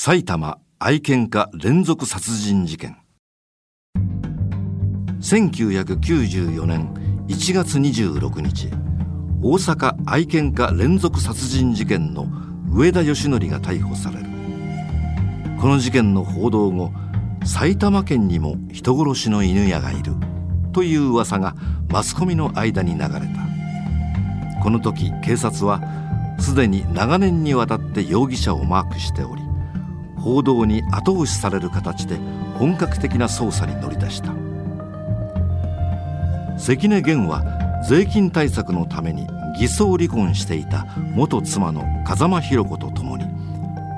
埼玉愛犬家連続殺人事件。1994年1月26日大阪愛犬家連続殺人事件の上田義則が逮捕される。この事件の報道後埼玉県にも人殺しの犬屋がいるという噂がマスコミの間に流れた。この時警察はすでに長年にわたって容疑者をマークしており報道に後押しされる形で本格的な捜査に乗り出した。関根源は税金対策のために偽装離婚していた元妻の風間博子と共に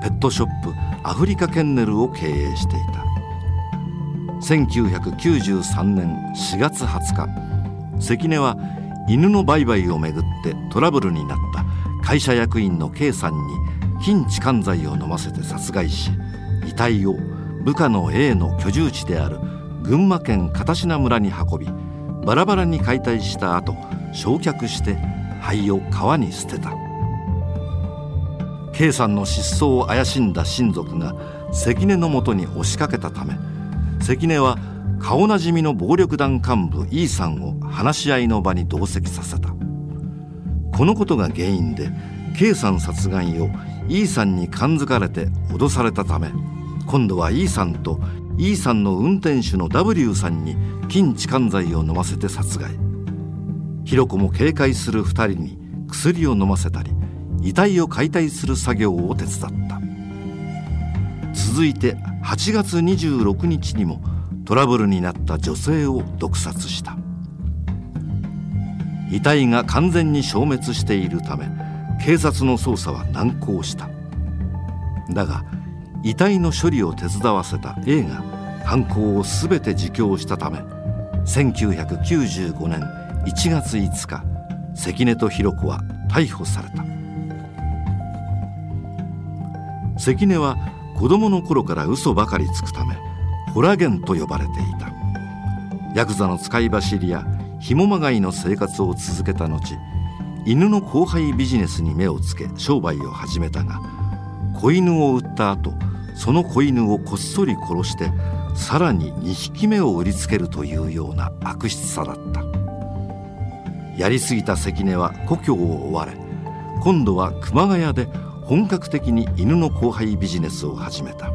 ペットショップアフリカケンネルを経営していた。1993年4月20日関根は犬の売買をめぐってトラブルになった会社役員の K さんに筋痴漢剤を飲ませて殺害し遺体を部下の A の居住地である群馬県片品村に運びバラバラに解体した後焼却して灰を川に捨てた。K さんの失踪を怪しんだ親族が関根のもとに押しかけたため関根は顔なじみの暴力団幹部 E さんを話し合いの場に同席させた。このことが原因で K さん殺害を E さんに感づかれて脅されたため今度は E さんと E さんの運転手の W さんに筋痴漢剤を飲ませて殺害。ひろ子も警戒する2人に薬を飲ませたり遺体を解体する作業を手伝った。続いて8月26日にもトラブルになった女性を毒殺した。遺体が完全に消滅しているため警察の捜査は難航した。だが遺体の処理を手伝わせた A が犯行を全て自供したため1995年1月5日関根と弘子は逮捕された。関根は子供の頃から嘘ばかりつくためホラゲンと呼ばれていた。ヤクザの使い走りやひもまがいの生活を続けた後犬の交配ビジネスに目をつけ商売を始めたが子犬を売った後その子犬をこっそり殺してさらに2匹目を売りつけるというような悪質さだった。やりすぎた関根は故郷を追われ今度は熊谷で本格的に犬の交配ビジネスを始めた。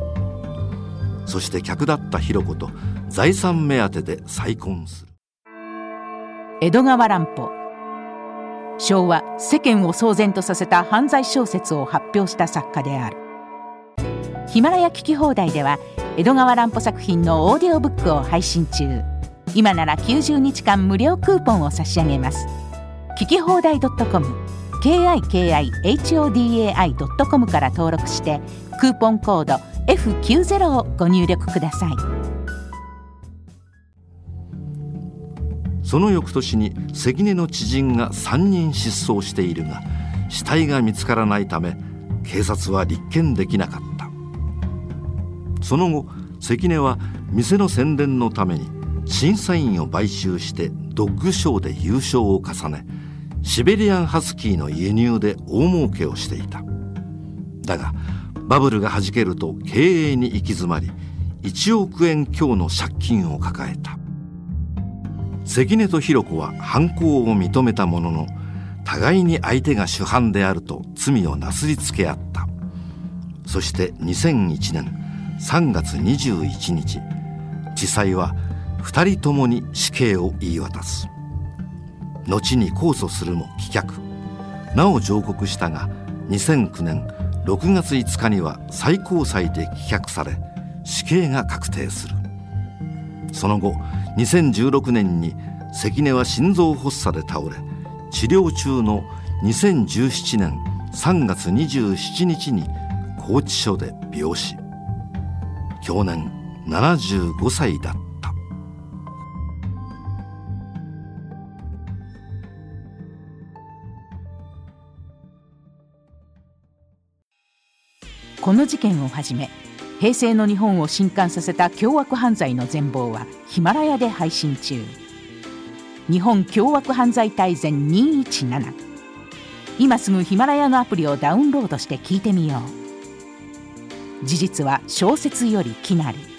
そして客だったひろ子と財産目当てで再婚する。江戸川乱歩。昭和世間を騒然とさせた犯罪小説を発表した作家である。ヒマラヤ聞き放題では江戸川乱歩作品のオーディオブックを配信中。今なら90日間無料クーポンを差し上げます。聞き放題 .com kikihodai.com から登録してクーポンコード F90 をご入力ください。その翌年に関根の知人が3人失踪しているが死体が見つからないため警察は立件できなかった。その後関根は店の宣伝のために審査員を買収してドッグショーで優勝を重ねシベリアンハスキーの輸入で大儲けをしていた。だがバブルがはじけると経営に行き詰まり1億円強の借金を抱えた。関根と弘子は犯行を認めたものの互いに相手が主犯であると罪をなすりつけ合った。そして2001年3月21日地裁は2人ともに死刑を言い渡す。後に控訴するも棄却。なお上告したが2009年6月5日には最高裁で棄却され死刑が確定する。その後2016年に関根は心臓発作で倒れ治療中の2017年3月27日に拘置所で病死。去年75歳だった。この事件をはじめ平成の日本を震撼させた凶悪犯罪の全貌はヒマラヤで配信中。日本凶悪犯罪大全217今すぐヒマラヤのアプリをダウンロードして聞いてみよう。事実は小説よりきなり。